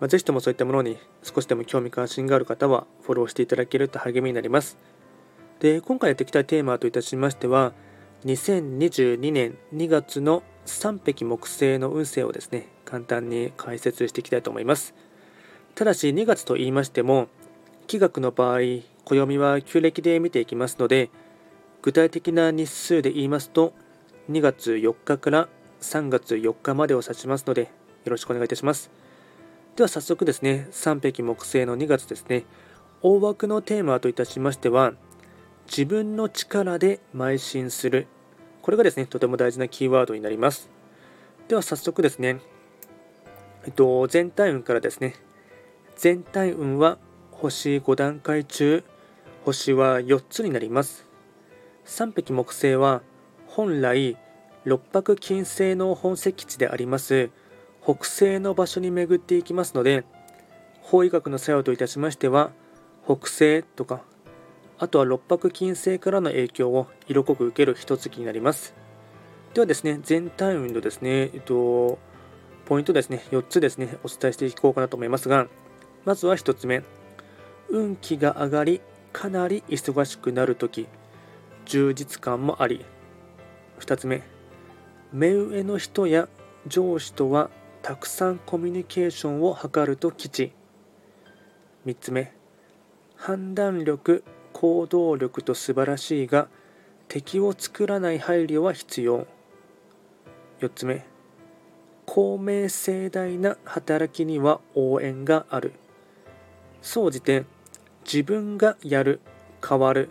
まあ、ぜひともそういったものに少しでも興味関心がある方はフォローしていただけると励みになります。で、今回やっていきたいテーマといたしましては、2022年2月の3匹木星の運勢をですね、簡単に解説していきたいと思います。ただし2月と言いましても、気学の場合、暦は旧暦で見ていきますので、具体的な日数で言いますと、2月4日から3月4日までを指しますので、よろしくお願いいたします。では早速ですね、3匹木星の2月ですね、大枠のテーマといたしましては、自分の力で邁進する。これがですね、とても大事なキーワードになります。では早速ですね、えっと、全体運からですね、全体運は星5段階中、星は4つになります。3匹木星は本来六白金星の本石地であります北西の場所に巡っていきますので法医学の作用といたしましては北西とかあとは六白金星からの影響を色濃く受ける一月になります。ではですね全体運動ですね、えっと、ポイントですね4つですねお伝えしていこうかなと思いますがまずは1つ目。運気が上がりかなり忙しくなるとき充実感もあり。2つ目。目上の人や上司とはたくさんコミュニケーションを図ると吉。3つ目。判断力行動力と素晴らしいが敵を作らない配慮は必要。4つ目。公明正大な働きには応援がある。総じて自分がやる変わる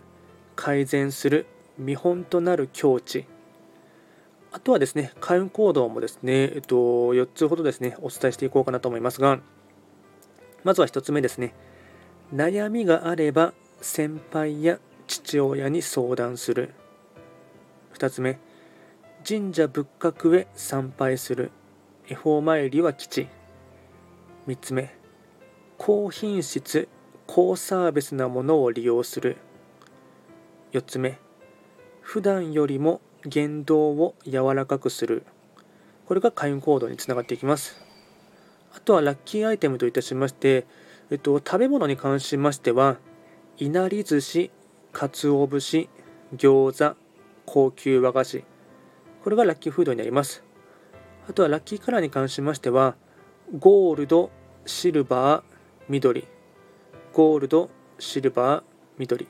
改善する見本となる境地。あとはですね、開運行動もですね、えっと、4つほどですね、お伝えしていこうかなと思いますが、まずは1つ目ですね、悩みがあれば先輩や父親に相談する。2つ目、神社仏閣へ参拝する。恵方参りは吉。3つ目、高品質、高サービスなものを利用する。4つ目、普段よりも言動を柔らかくする。これが開運行動につながっていきます。あとはラッキーアイテムといたしまして、えっと、食べ物に関しましてはいなり寿司かつお節餃子高級和菓子。これがラッキーフードになります。あとはラッキーカラーに関しましてはゴールドシルバー緑。ゴールドシルバー緑。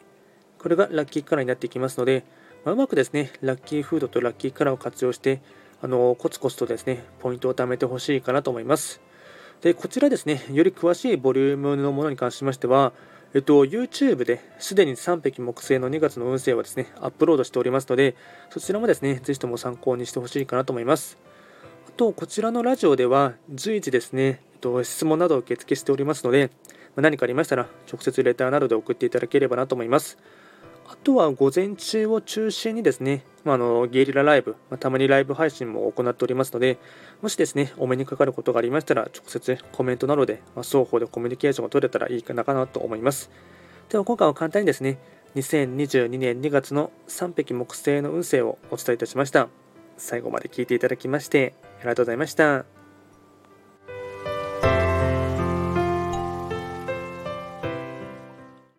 これがラッキーカラーになっていきますのでまあ、うまくですね、ラッキーフードとラッキーカラーを活用して、あのコツコツとですね、ポイントを貯めてほしいかなと思います。で、こちらですね、より詳しいボリュームのものに関しましては、えっと、YouTube ですでに3匹木星の2月の運勢をですね、アップロードしておりますので、そちらもですね、ぜひとも参考にしてほしいかなと思います。あと、こちらのラジオでは随時ですね、えっと、質問などを受付しておりますので、何かありましたら直接レターなどで送っていただければなと思います。あとは午前中を中心にですね、まあ、あのゲリラライブ、ま、たまにライブ配信も行っておりますので、もしですね、お目にかかることがありましたら、直接コメントなどで、ま、双方でコミュニケーションが取れたらいいかなかなと思います。では今回は簡単にですね、2022年2月の3匹木星の運勢をお伝えいたしました。最後まで聞いていただきまして、ありがとうございました。